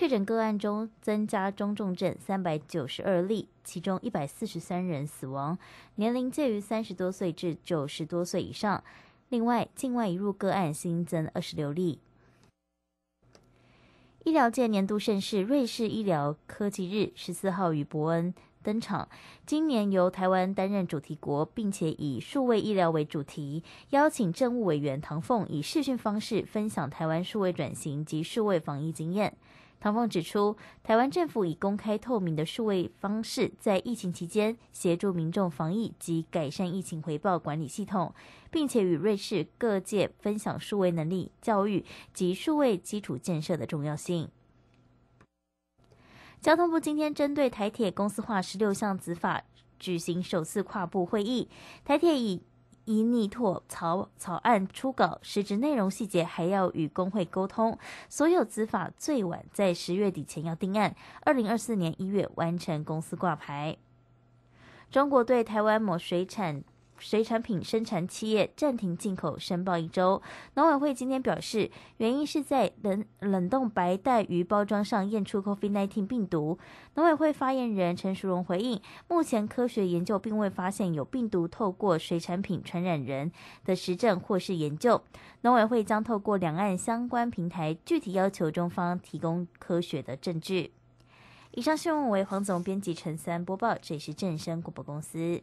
确诊个案中增加中重症三百九十二例，其中一百四十三人死亡，年龄介于三十多岁至九十多岁以上。另外，境外移入个案新增二十六例。医疗界年度盛事——瑞士医疗科技日，十四号于伯恩登场。今年由台湾担任主题国，并且以数位医疗为主题，邀请政务委员唐凤以视讯方式分享台湾数位转型及数位防疫经验。唐凤指出，台湾政府以公开透明的数位方式，在疫情期间协助民众防疫及改善疫情回报管理系统，并且与瑞士各界分享数位能力教育及数位基础建设的重要性。交通部今天针对台铁公司化十六项子法举行首次跨部会议，台铁以。依拟妥草草案初稿，实质内容细节还要与工会沟通。所有资法最晚在十月底前要定案，二零二四年一月完成公司挂牌。中国对台湾某水产。水产品生产企业暂停进口申报一周，农委会今天表示，原因是在冷冷冻白带鱼包装上验出 COVID-19 病毒。农委会发言人陈淑荣回应，目前科学研究并未发现有病毒透过水产品传染人的实证或是研究。农委会将透过两岸相关平台，具体要求中方提供科学的证据。以上新闻为黄总编辑陈三播报，这里是正声广播公司。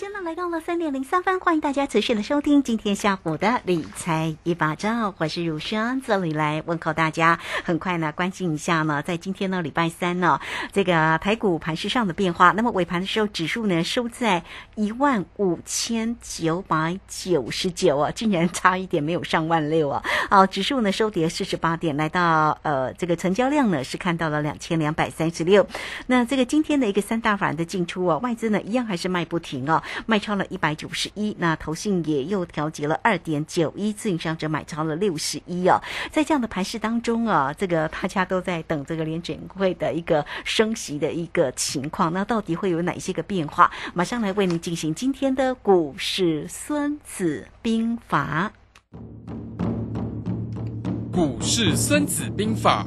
时间呢来到了三点零三分，欢迎大家持续的收听今天下午的理财一把照，我是如轩，这里来问候大家。很快呢，关心一下呢，在今天呢礼拜三呢，这个台股盘势上的变化。那么尾盘的时候，指数呢收在一万五千九百九十九啊，竟然差一点没有上万六啊。好，指数呢收跌四十八点，来到呃这个成交量呢是看到了两千两百三十六。那这个今天的一个三大法的进出啊，外资呢一样还是卖不停哦。卖超了一百九十一，那投信也又调节了二点九一，自营商者买超了六十一哦。在这样的盘势当中啊，这个大家都在等这个联准会的一个升息的一个情况，那到底会有哪些个变化？马上来为您进行今天的股市孙子兵法。股市孙子兵法。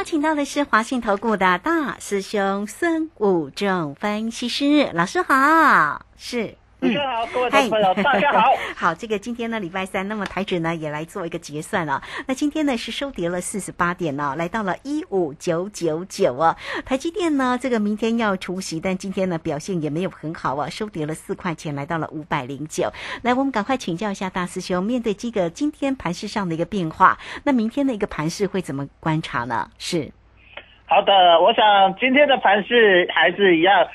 邀请到的是华信投顾的大师兄孙武正分析师老师好，是。主持人好，各位朋友，大家好。好，这个今天呢，礼拜三，那么台指呢也来做一个结算啊。那今天呢是收跌了四十八点呢，来到了一五九九九啊。台积电呢，这个明天要除息，但今天呢表现也没有很好啊，收跌了四块钱，来到了五百零九。来，我们赶快请教一下大师兄，面对这个今天盘市上的一个变化，那明天的一个盘势会怎么观察呢？是。好的，我想今天的盘势还是一样。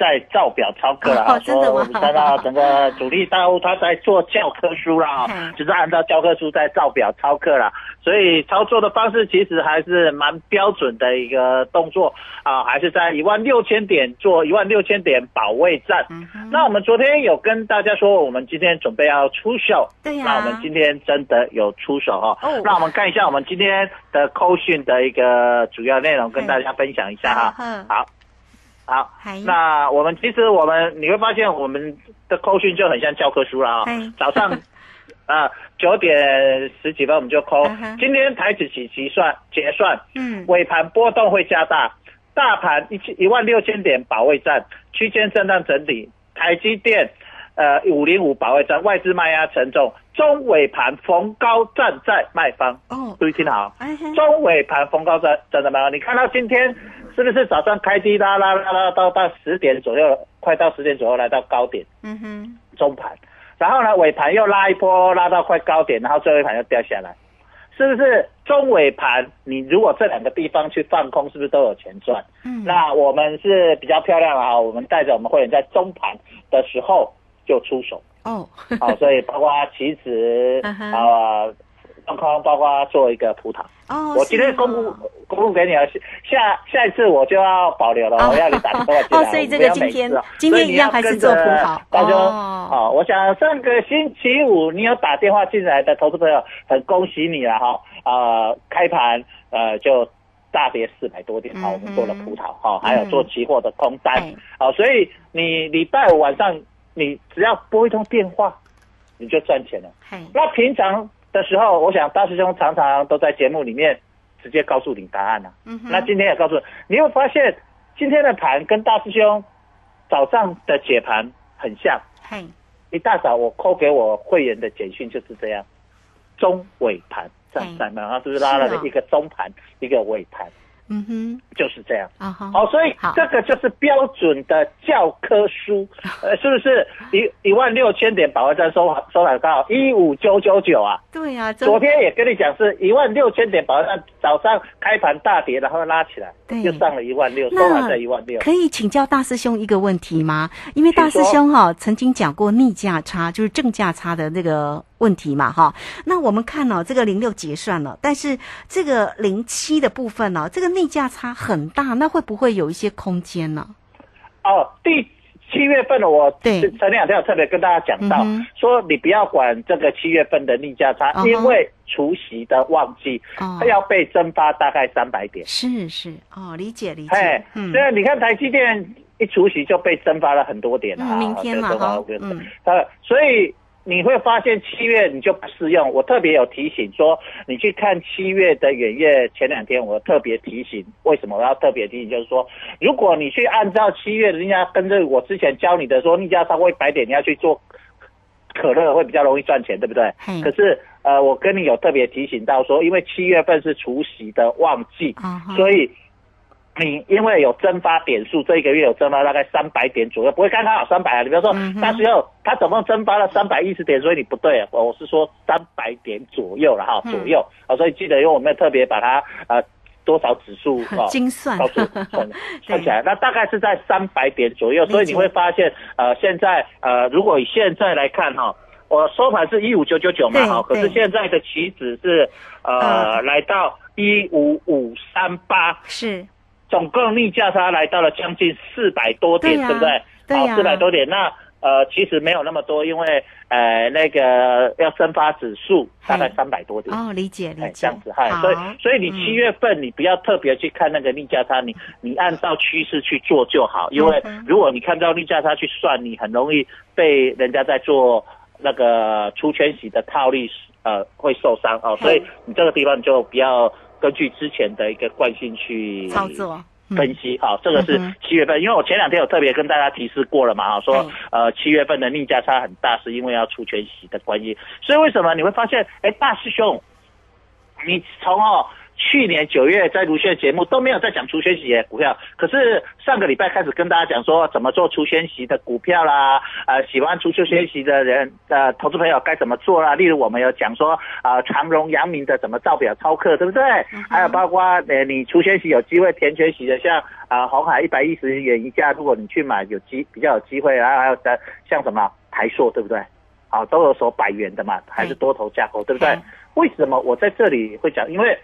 在造表操课了哦啊，说我们看到整个主力大户他在做教科书啦 就是按照教科书在造表操课啦，所以操作的方式其实还是蛮标准的一个动作啊，还是在一万六千点做一万六千点保卫战。嗯那我们昨天有跟大家说，我们今天准备要出手，对呀。那我们今天真的有出手哈、哦。那我们看一下我们今天的扣讯的一个主要内容，跟大家分享一下哈。嗯好，好，那我们其实我们你会发现我们的扣讯就很像教科书了啊、嗨。早上啊 九点十几分我们就扣今天台指期结算结算，嗯。尾盘波动会加大，大盘一千一万六千点保卫战，区间震荡整理，台积电呃五零五保卫战，外资卖压沉重，中尾盘逢高站在卖方，哦，注意听好。中尾盘逢高站站在卖方，你看到今天是不是早上开低拉拉拉拉到到十点左右，快到十点左右来到高点嗯哼，中盘，然后呢尾盘又拉一波拉到快高点，然后最后一盘又掉下来，是不是中尾盘你如果这两个地方去放空，是不是都有钱赚？嗯，那我们是比较漂亮啊，我们带着我们会员在中盘的时候就出手，哦，好，所以包括棋子 嗯哼啊，放空，包括做一个葡萄。哦，我今天公布哦公布给你了，下下一次我就要保留了，哦我要你打电话进来。哦所以这个每次哦今天一样还是做葡萄大家哦好，我想上个星期五你有打电话进来的投资朋友，很恭喜你了哈。呃，开盘呃就大跌四百多点，好，我们做了葡萄哈，还有做期货的空单哎，好，所以你礼拜五晚上你只要拨一通电话，你就赚钱了。那平常的时候，我想大师兄常常都在节目里面直接告诉你答案了、嗯，那今天也告诉你，你会发现今天的盘跟大师兄早上的解盘很像。嘿，一大早我扣给我会员的简讯就是这样，中尾盘站在那，然后是不是拉了一个中盘，一个尾盘，嗯哼，就是这样。啊哈，好，所以这个就是标准的教科书，呃，是不是一一万六千点保卫战收收盘到一五九九九啊？对呀，真昨天也跟你讲是一万六千点保卫战，早上开盘大跌，然后拉起来对，又上了一万六，收那盘在一万六。可以请教大师兄一个问题吗？因为大师兄哈、曾经讲过逆价差，就是正价差的那个问题嘛哈。那我们看哦，这个零六结算了，但是这个零七的部分呢、这个逆价差很大，那会不会有一些空间呢？哦，第七月份的我对前两天有特别跟大家讲到，嗯说你不要管这个七月份的逆价差，因为除夕的旺季，哦它要被蒸发大概三百点。是是哦，理解理解哎，，嗯所以你看台积电一除夕就被蒸发了很多点啊，嗯，明天嘛哈所以你会发现七月你就不适用。我特别有提醒说，你去看七月的远月，前两天我特别提醒，为什么我要特别提醒？就是说，如果你去按照七月的逆价，跟着我之前教你的说逆价超过一百点，你要去做可乐会比较容易赚钱，对不对嘿？可是呃，我跟你有特别提醒到说，因为七月份是除夕的旺季，所以你因为有蒸发点数，这一个月有蒸发大概三百点左右，不会刚刚好三百啊。你比如说那时候它总共蒸发了三百一十点，所以你不对啊，我是说三百点左右了哈，嗯。左右。啊，所以记得，因为我们特别把它呃多少指数啊。精算告诉算算 起来，那大概是在三百点左右，所以你会发现，呃，现在呃，如果以现在来看哈，我收盘是一五九九九嘛对哈，可是对。现在的期指是呃嗯来到一五五三八，是总共逆价差来到了将近四百多点，对不对？好，四百多点。那呃，其实没有那么多，因为呃那个要蒸发指数大概三百多点。哦，理解理哎，解，这样子，哈，所以所以你嗯七月份你不要特别去看那个逆价差，你你按照趋势去做就好，因为如果你看到逆价差去算，你很容易被人家在做那个出圈洗的套利，呃，会受伤哦，所以你这个地方你就不要根据之前的一个惯性去操作。嗯。分析好，这个是七月份，因为我前两天有特别跟大家提示过了嘛，哈，说嗯呃七月份的逆价差很大，是因为要出全息的关系，所以为什么你会发现，哎，大师兄，你从哦去年九月在卢轩的节目都没有在讲除权息的股票，可是上个礼拜开始跟大家讲说怎么做除权息的股票啦，呃，喜欢除权息的人呃，投资朋友该怎么做啦？例如我们有讲说啊，长荣、阳明的怎么造表操课，对不对？还有包括呃，你除权息有机会填权息的，像啊红海一百一十元一价，如果你去买有机比较有机会，然后还有的像什么台硕，对不对？啊，都有所百元的嘛，还是多头架构，对不对？为什么我在这里会讲？因为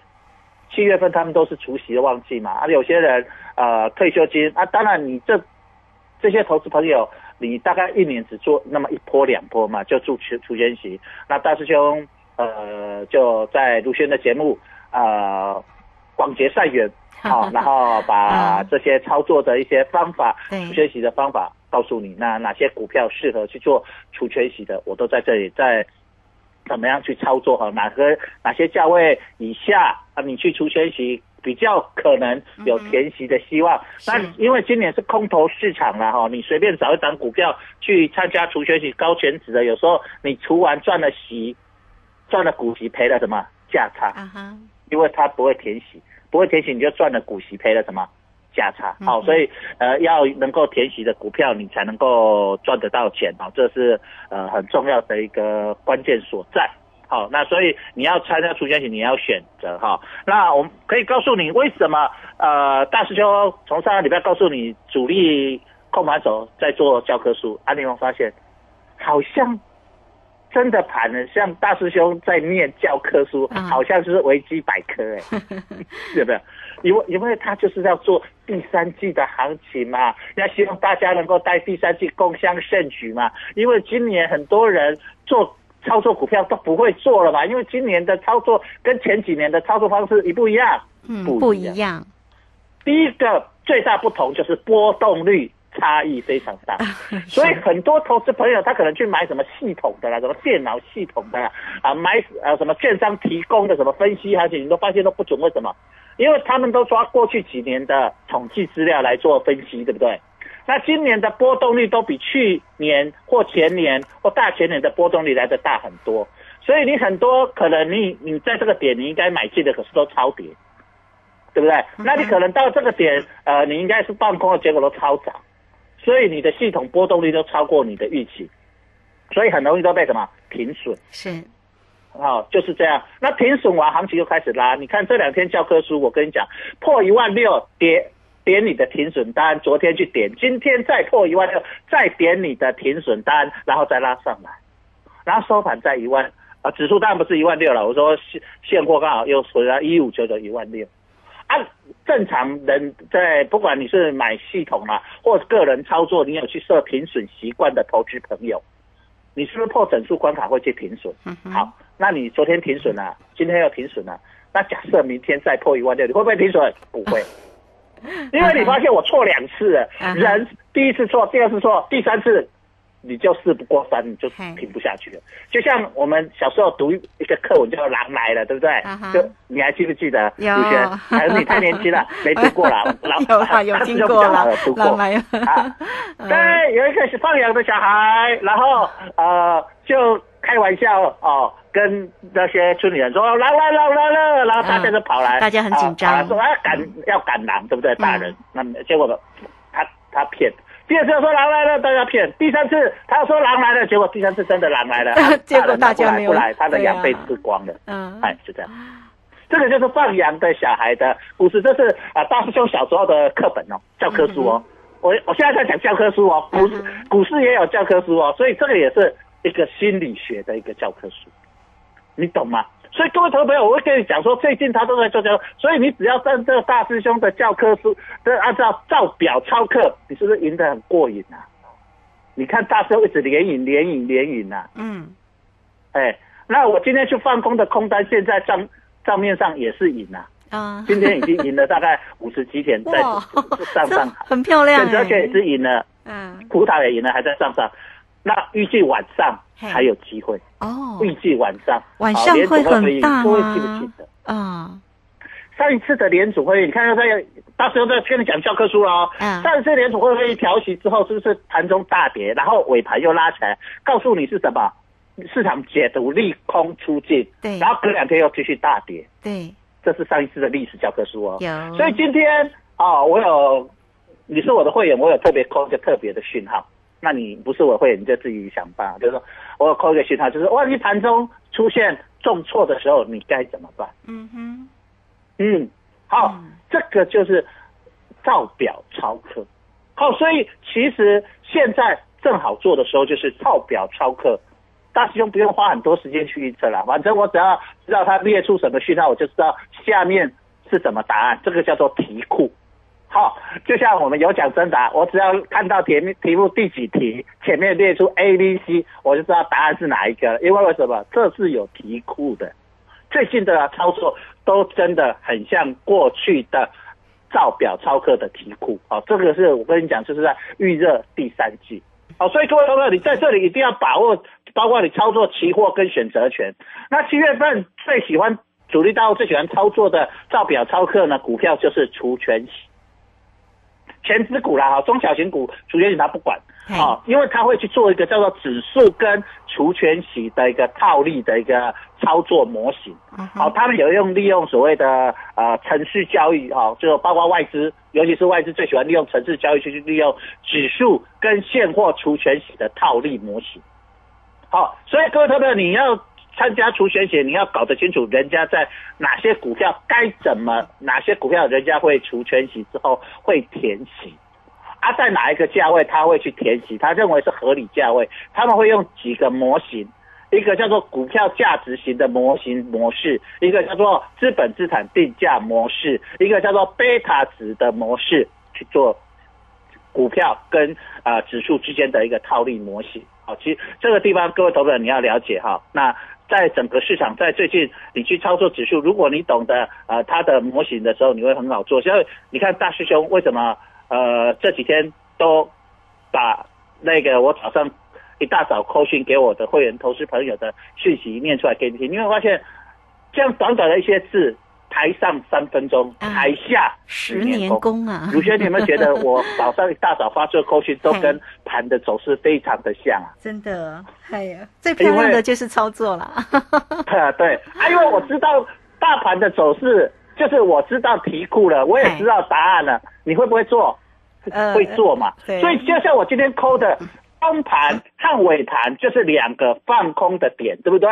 七月份他们都是除夕的旺季嘛，啊，有些人呃退休金啊，当然你这这些投资朋友，你大概一年只做那么一波两波嘛，就做除除权息。那大师兄呃就在卢轩的节目呃广结善缘，好，然后把这些操作的一些方法、除权息的方法。告诉你，那哪些股票适合去做除权息的，我都在这里，在怎么样去操作哈？哪个哪些价位以下啊？你去除权息比较可能有填息的希望。那因为今年是空头市场了哈，你随便找一张股票去参加除权息高权值的，有时候你除完赚了息，赚了股息，赔了什么价差？啊哈，因为它不会填息，不会填息你就赚了股息，赔了什么？价差好，所以呃要能够填息的股票，你才能够赚得到钱啊，这是呃很重要的一个关键所在。好，那所以你要参加出圈型，你要选择哈。那我们可以告诉你为什么呃大师兄从上个礼拜告诉你主力控盘手在做教科书，啊，你有发现好像真的盘了，像大师兄在念教科书，好像是维基百科哎，是不是？因为因为他就是要做第三季的行情嘛，要希望大家能够在第三季共襄盛举嘛。因为今年很多人做操作股票都不会做了嘛，因为今年的操作跟前几年的操作方式一不一样，嗯，不一样。第一个最大不同就是波动率差异非常大，所以很多投资朋友他可能去买什么系统的啦，什么电脑系统的啦，啊，买呃什么券商提供的什么分析行情，你都发现都不准，为什么？因为他们都抓过去几年的统计资料来做分析，对不对？那今年的波动率都比去年或前年或大前年的波动率来的大很多，所以你很多可能你你在这个点你应该买进的，可是都超跌，对不对？那你可能到这个点，呃，你应该是放空的结果都超涨，所以你的系统波动率都超过你的预期，所以很容易都被什么停损。是。好，就是这样。那停损完，行情又开始拉。你看这两天教科书，我跟你讲，破一万六，点点你的停损单。昨天去点，今天再破一万六，再点你的停损单，然后再拉上来，然后收盘在一万啊，指数当然不是一万六了。我说现现货刚好又回来一五九九一万六。按正常人在不管你是买系统啊，或个人操作，你有去设停损习惯的投资朋友，你是不是破整数关卡会去停损？好。那你昨天停损了，今天又停损了，那假设明天再破一万六，你会不会停损？不会，因为你发现我错两次了，人第一次错，第二次错，第三次。你就事不过三，你就停不下去了。就像我们小时候读一个课文叫《狼来了》，对不对？就你还记不记得？有。还是你太年轻了，没读过了。有啊，有听过了。狼来了。对，有一个是放羊的小孩，然后呃，就开玩笑哦，跟那些村里人说狼来了，狼来了，然后大家就跑来，大家很紧张，说要赶要赶狼，对不对？大人，那结果他他骗。第二次说狼来了，大家骗；第三次他说狼来了，结果第三次真的狼来了，结果大家没有来，他的羊被吃光了。嗯，哎，是这样。这个就是放羊的小孩的故事，这是啊大师兄小时候的课本哦，教科书哦。我我现在在讲教科书哦，股市股市也有教科书哦，所以这个也是一个心理学的一个教科书，你懂吗？所以各位投资朋友，我会跟你讲说，最近他都在做教，所以你只要按这个大师兄的教科书，都按照照表抄课，你是不是赢得很过瘾啊？你看大师兄一直连赢、连赢、连赢呐。嗯。哎，那我今天去放空的空单，现在账账面上也是赢啊。啊。今天已经赢了大概 五十几点，在上上，很漂亮。而且也是赢了。嗯。葡萄也赢了，还在上上。那预计晚上还有机会哦。预计晚上晚上会很大各位记不记得啊？上一次的联储会议，你看在到时候在跟你讲教科书喽。嗯。上一次联储会会议调息之后，是不是盘中大跌，然后尾盘又拉起来，告诉你是什么？市场解读利空出尽。对。然后隔两天又继续大跌。对。这是上一次的历史教科书哦。有，所以今天啊、我有你是我的会员，我有特别扣一个特别的讯号。那你不是我的会，你就自己想办法。就是说我有扣一个讯号，就是万一盘中出现重挫的时候，你该怎么办？嗯哼，嗯，好，嗯这个就是照表操课。好，所以其实现在正好做的时候就是照表操课。大师兄不用花很多时间去预测了，反正我只要知道他列出什么讯号，我就知道下面是什么答案。这个叫做题库。哦，就像我们有奖征答，我只要看到题目题目第几题，前面列出 A、B、C，我就知道答案是哪一个了。因为为什么？这是有题库的。最近的操作都真的很像过去的照表操课的题库。好、这个是我跟你讲，就是在预热第三季。好、所以各位朋友，你在这里一定要把握，包括你操作期货跟选择权。那七月份最喜欢主力大户最喜欢操作的照表操课呢，股票就是除权息。全指股啦，哈，中小型股除权息它不管，嘿啊，因为它会去做一个叫做指数跟除权息的一个套利的一个操作模型。嗯好、哼，他们有用利用所谓的呃程序交易哈、就包括外资，尤其是外资最喜欢利用程序交易去去利用指数跟现货除权息的套利模型。好、所以各位投资者，你要参加除权息，你要搞得清楚人家在哪些股票该怎么，哪些股票人家会除权息之后会填息。啊，在哪一个价位他会去填息？他认为是合理价位，他们会用几个模型，一个叫做股票价值型的模型模式，一个叫做资本资产定价模式，一个叫做贝塔值的模式去做股票跟呃指数之间的一个套利模型。好，其实这个地方各位投资者你要了解哈。那在整个市场，在最近你去操作指数，如果你懂得呃它的模型的时候，你会很好做。所以你看大师兄为什么呃这几天都把那个我早上一大早扣讯给我的会员投资朋友的讯息念出来给你听，你会发现这样短短的一些字，台上三分钟，啊台下十年功啊，卢轩，你有没有觉得我早上一大早发出的扣讯都跟盘的走势非常的像啊？真的，哎呀，最漂亮的就是操作了，啊，对，啊，因为我知道大盘的走势，就是我知道题库了，我也知道答案了，你会不会做？呃会做嘛？所以就像我今天抠的中盘和尾盘，就是两个放空的点，对不对？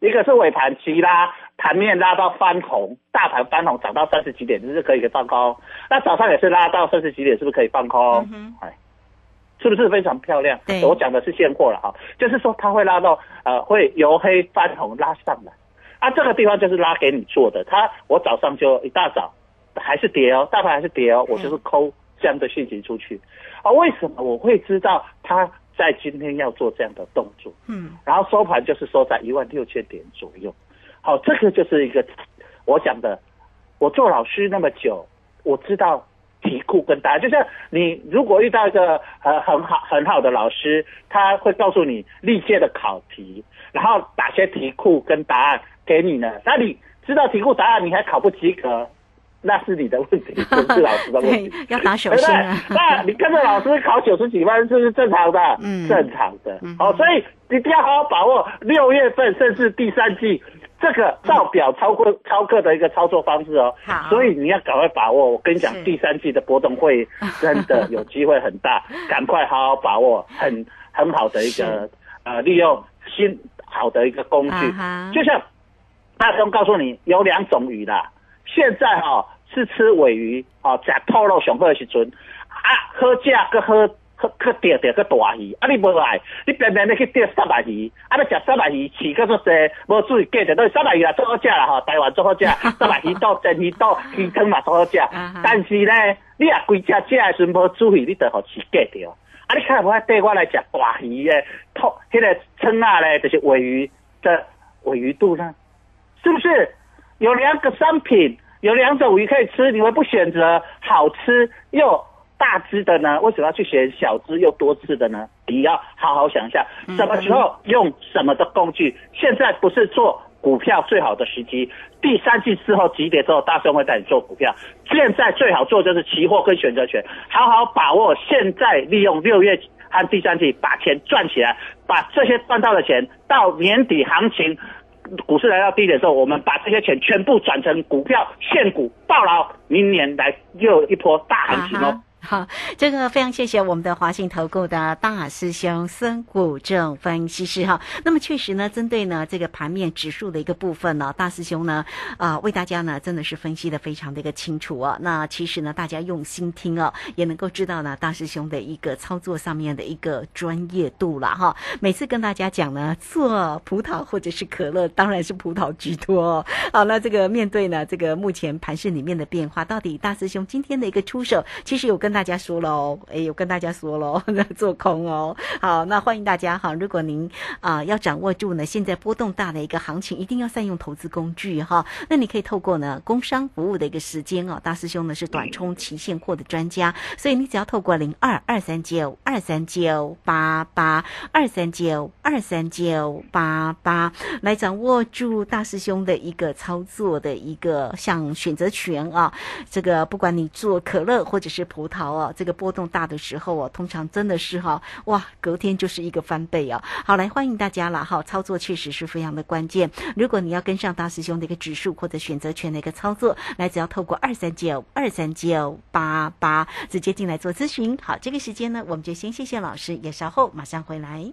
一个是尾盘急拉，盘面拉到翻红，大盘翻红涨到三十几点，就是可以放空。那早上也是拉到三十几点，是不是可以放空？哎，是不是非常漂亮？对我讲的是现货了哈，就是说它会拉到呃，会由黑翻红拉上来。啊，这个地方就是拉给你做的。它我早上就一大早还是跌哦，大盘还是跌哦，我就是抠这样的讯息出去。啊，为什么我会知道它在今天要做这样的动作？嗯，然后收盘就是收在一万六千点左右。好，这个就是一个我讲的，我做老师那么久，我知道题库跟答案。就像你如果遇到一个呃很好很好的老师，他会告诉你历届的考题，然后哪些题库跟答案给你呢？那你知道题库答案，你还考不及格，那是你的问题，不是老师的问题 对。，要打手对不对心啊，？那你跟着老师考九十几分，这是正常的？嗯正常的嗯。好、所以一定要好好把握六月份甚至第三季这个造表超过超课的一个操作方式哦。好所以你要赶快把握。我跟你讲，第三季的波动会真的有机会很大，赶快好好把握，很很好的一个呃利用新好的一个工具。就像大兄告诉你有两种鱼啦，现在哈、是吃尾鱼哦，假透肉上好的时阵，啊好食个好。去去钓钓个大鱼，啊你无来，你偏偏你去钓沙白鱼，啊要食沙白鱼饲个做济，无注意价着，都沙白鱼啊最好食啦吼，台湾最好食，沙白鱼肚、蒸鱼到、鱼汤嘛最好食但是呢，你若规只食的时阵无注意，你就互饲价着。啊，你看无爱缀我来食大鱼的，透迄个称啊咧，就是尾鱼的尾鱼肚呢，是不是？有两个商品，有两种鱼可以吃，你们不选择好吃又大只的呢？为什么要去选小只又多次的呢？你要好好想一下，什么时候用什么的工具？现在不是做股票最好的时机。第三季之后几点之后，大兄会带你做股票。现在最好做就是期货跟选择权，好好把握现在，利用六月和第三季把钱赚起来，把这些赚到的钱到年底行情股市来到低点的时候，我们把这些钱全部转成股票现股爆牢，明年来又一波大行情哦。好，这个非常谢谢我们的华信投顾的大师兄孙谷正分析师哈。那么确实呢，针对呢这个盘面指数的一个部分呢，大师兄呢啊、为大家呢真的是分析的非常的一个清楚啊。那其实呢，大家用心听哦，也能够知道呢大师兄的一个操作上面的一个专业度了哈。每次跟大家讲呢，做葡萄或者是可乐，当然是葡萄居多哦。好，那这个面对呢这个目前盘市里面的变化，到底大师兄今天的一个出手，其实有跟大大家说了哦，诶，有跟大家说了，做空哦。好，那欢迎大家哈，如果您啊、要掌握住呢现在波动大的一个行情，一定要善用投资工具哈。那你可以透过呢工商服务的一个时间哦，大师兄呢是短冲期现货的专家，所以你只要透过零二二三九二三九八八二三九二三九八八来掌握住大师兄的一个操作的一个像选择权啊，这个不管你做可乐或者是葡萄好哦，这个波动大的时候哦，通常真的是哈、哇，隔天就是一个翻倍啊。好，来欢迎大家了哈，操作确实是非常的关键。如果你要跟上大师兄的一个指数或者选择权的一个操作，来只要透过二三九二三九八八直接进来做咨询。好，这个时间呢，我们就先谢谢老师，也稍后马上回来。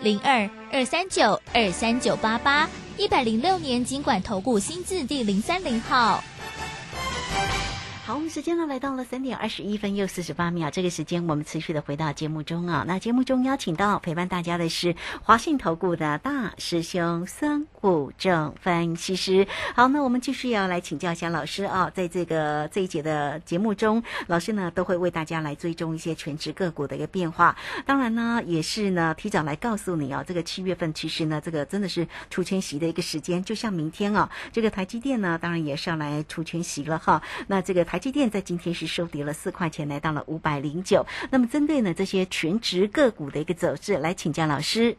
零二二三九二三九八八，一百零六年经管投顾新字第零三零号。好，我们时间呢来到了三点二十一分又四十八秒，这个时间我们持续的回到节目中啊。那节目中邀请到陪伴大家的是华信投顾的大师兄孙股正分析师。好，那我们继续要来请教一下老师啊，在这个这一节的节目中，老师呢都会为大家来追踪一些全职个股的一个变化。当然呢，也是呢提早来告诉你啊，这个七月份其实呢，这个真的是出圈息的一个时间，就像明天啊，这个台积电呢，当然也是要来出圈息了哈。那这个台积电在今天是收跌了四块钱，来到了五百零九。那么针对呢这些全职个股的一个走势，来请教老师。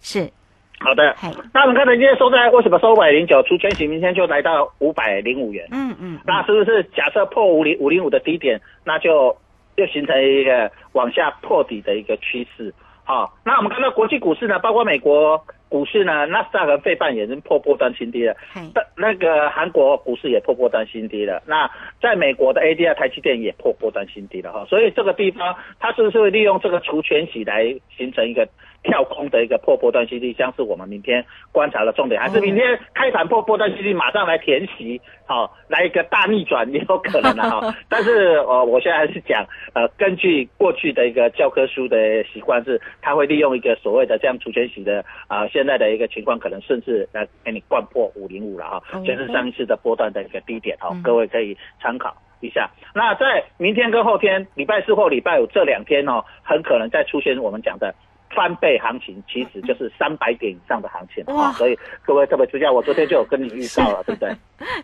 是，好的，嗨，那我们看到今天收在为什么收五百零九？出圈型明天就来到五百零五元。嗯嗯，那是不是假设破五零五零五的低点，那就就形成一个往下破底的一个趋势？好，那我们看到国际股市呢，包括美国股市呢，纳斯达克、费半也是破波段新低了。嗨，那那个韩国股市也破波段新低了，那在美国的 ADR 台积电也破波段新低了哈，所以这个地方它是不是会利用这个除权洗来形成一个跳空的一个破波段新低，将是我们明天观察的重点，还是明天开盘破波段新低马上来填息，好、来一个大逆转也有可能的哈，但是呃，我现在还是讲呃，根据过去的一个教科书的习惯是，它会利用一个所谓的这样除权洗的啊、现在的一个情况，可能甚至来给你灌破五零五了哈哦，这是上一次的波段的一个低点哈、嗯各位可以参考一下。那在明天跟后天，礼拜四或礼拜五这两天哦，很可能再出现我们讲的。翻倍行情其实就是 三百点以上的行情哇啊，所以各位特别注意，我昨天就有跟你预告了，对不对？啊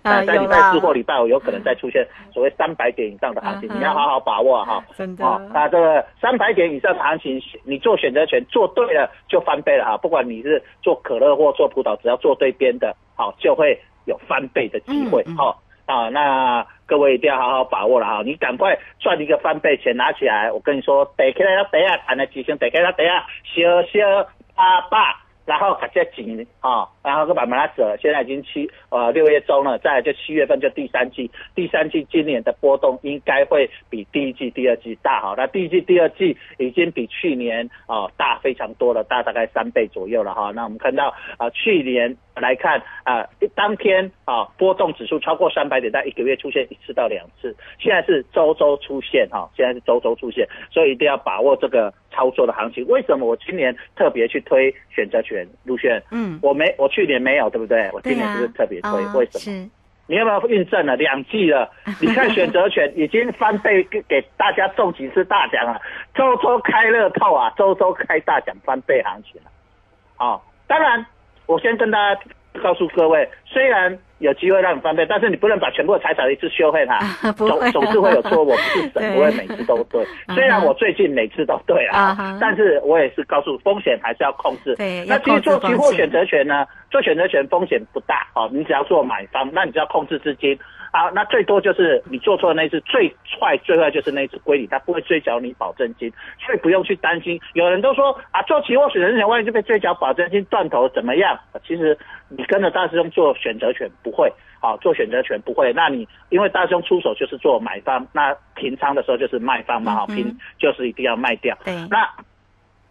那在礼拜四或礼拜五有可能再出现所谓三百点以上的行情，你要好好把握哈。真的哦，那这个三百点以上的行情，你做选择权做对了就翻倍了哈。不管你是做可乐或做葡萄，只要做对边的，好就会有翻倍的机会嗯嗯啊，那各位一定要好好把握了哈！你赶快赚一个翻倍钱拿起来，我跟你说，得起来得啊，谈的提升，得起来得下，小小八八，然后还在紧啊，然后就把它折。现在已经七呃六月中了，再来就七月份就第三季，第三季今年的波动应该会比第一季、第二季大哈。那第一季、第二季已经比去年啊、大非常多了，大大概三倍左右了哈。那我们看到啊、去年来看啊、当天啊波动指数超过三百点，在一个月出现一次到两次，现在是周周出现哈、现在是周周出现，所以一定要把握这个操作的行情。为什么我今年特别去推选择权路线？嗯，我没，我去年没有，对不对？我今年是不是特别推？啊为什么？是，你有没有印证了两季了？你看选择权已经翻倍给给大家中几次大奖了，周周开乐透啊，周周开大奖翻倍行情了。哦，当然，我先跟大家告诉各位，虽然有机会让你翻倍，但是你不能把全部的财产一次修 会它，啊总总是会有错。我不是神，对 不会每次都对。虽然我最近每次都对啊啊，但是我也是告诉风险还是要控制。对那其实做期货选择权呢，做选择权风险不大哦，你只要做买方，那你只要控制资金。啊，那最多就是你做错的那一次，最坏最坏就是那一次归你，他不会追缴你保证金，所以不用去担心。有人都说啊，做期货选择权万一就被追缴保证金断头怎么样？其实你跟着大师兄做选择权不会，好、做选择权不会。那你因为大师兄出手就是做买方，那平仓的时候就是卖方嘛，好、平就是一定要卖掉。对，那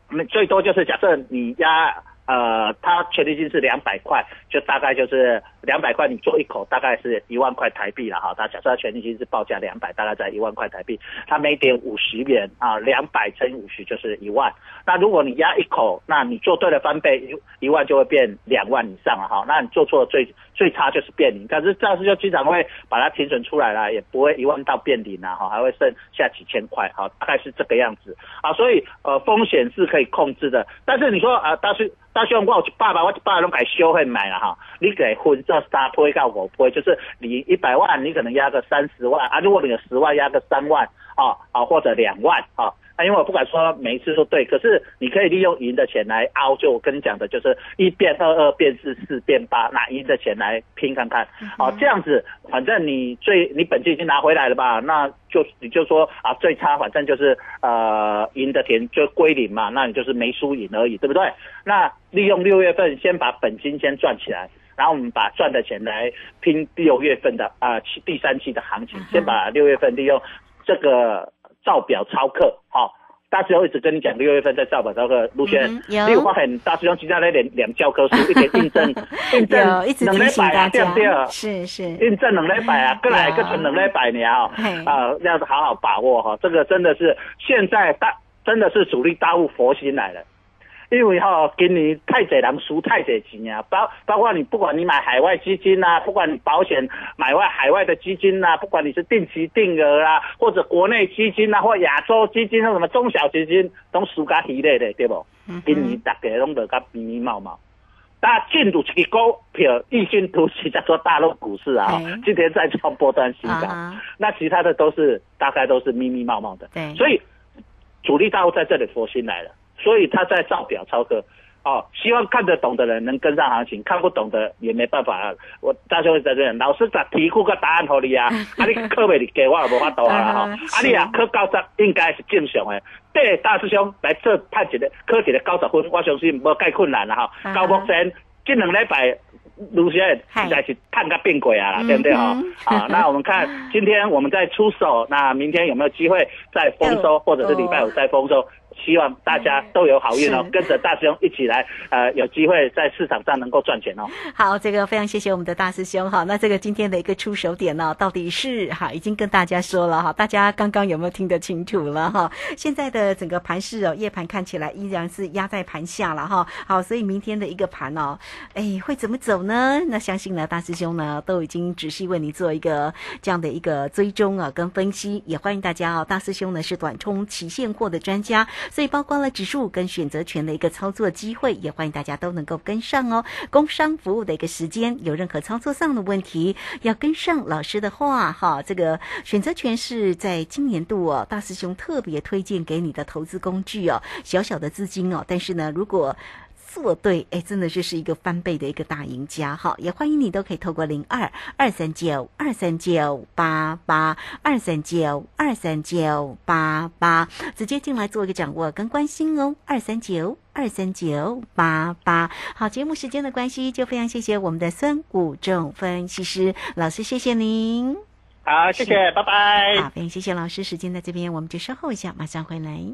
那最多就是假设你压呃，它权利金是两百块，就大概就是两百块，你做一口大概是一万块台币了哈。它假设它权利金是报价两百，大概在一万块台币，它每点五十元啊，两百乘以五十就是一万。那如果你压一口，那你做对了翻倍，一一万就会变两万以上了哈。那你做错了最最差就是变零，但是赵师就经常会把它停损出来了，也不会一万到变零啊哈，还会剩下几千块哈，大概是这个样子啊。所以呃风险是可以控制的，但是你说啊大师大兄我有一百万，我一百万拢改修会买了哈，你给分这三倍到五倍，就是你一百万你可能压个三十万啊，如果你有十万压个三万啊啊或者两万啊。啊，因为我不敢说每一次都对，可是你可以利用赢的钱来凹，就我跟你讲的，就是一变二，二变四，四变八，拿赢的钱来拼看看，哦，这样子，反正你最你本金已经拿回来了吧，那就你就说啊，最差反正就是呃赢的钱就归零嘛，那你就是没输赢而已，对不对？那利用六月份先把本金先赚起来。然后我们把赚的钱来拼六月份的啊、期第三期的行情，先把六月份利用这个照表超课，好、大师兄一直跟你讲六月份在照表超课，陆轩嗯，有。你有发现大师兄其他那两两教科书 一点印证，印证有一直两提醒大礼拜啊，对不对？家，是是，印证能来摆啊，各来有个存两礼拜呢哦嘿，啊，要好好把握哈，这个真的是现在大真的是主力大户佛心来了。因为哈、今年太侪人输太侪钱啊，包包括你不管你买海外基金呐、不管你保险买外海外的基金呐、不管你是定期定额啊、或者国内基金呐、或亚洲基金，那什么中小基金，都输甲稀咧的，对不？今年大家拢得甲迷迷毛毛。大家进入一个股票异军突起，叫做大陆股市啊嘿，今天在创波段新高。那其他的都是大概都是密密茂茂的，对所以主力大户在这里佛心来了，所以他在照表操课。哦，希望看得懂的人能跟上行情，看不懂的也没办法啊。我大兄在这里，老师把题库个答案给你啊，啊你课未你给我也无法度啊哈，啊啊你啊考九十应该是正常的。对大师兄来这判一个考一个九十分，我相信无介困难啦哈。啊到目前这两礼拜，卢先嗨实在是探个变鬼啊，对不对哈嗯？好，那我们看今天我们再出手，那明天有没有机会再丰收，或者是礼拜五再丰收？希望大家都有好运哦，跟着大师兄一起来，呃，有机会在市场上能够赚钱哦。好，这个非常谢谢我们的大师兄哈。那这个今天的一个出手点呢，到底是哈已经跟大家说了哈，大家刚刚有没有听得清楚了哈？现在的整个盘势哦，夜盘看起来依然是压在盘下了哈。好，所以明天的一个盘哦，哎会怎么走呢？那相信呢大师兄呢都已经仔细为你做一个这样的一个追踪啊跟分析，也欢迎大家哦。大师兄呢是短冲期现货的专家，所以包括了指数跟选择权的一个操作机会，也欢迎大家都能够跟上哦。工商服务的一个时间，有任何操作上的问题，要跟上老师的话哈。这个选择权是在今年度哦，大师兄特别推荐给你的投资工具哦，小小的资金哦，但是呢，如果做对，哎，真的就是一个翻倍的一个大赢家哈！也欢迎你都可以透过零二二三九二三九八八二三九二三九八八直接进来做一个掌握跟关心哦，二三九。二三九八八，好，节目时间的关系，就非常谢谢我们的孙谷仲分析师老师，谢谢您。好，谢谢，拜拜。好，非常谢谢老师，时间在这边，我们就稍后一下，马上回来。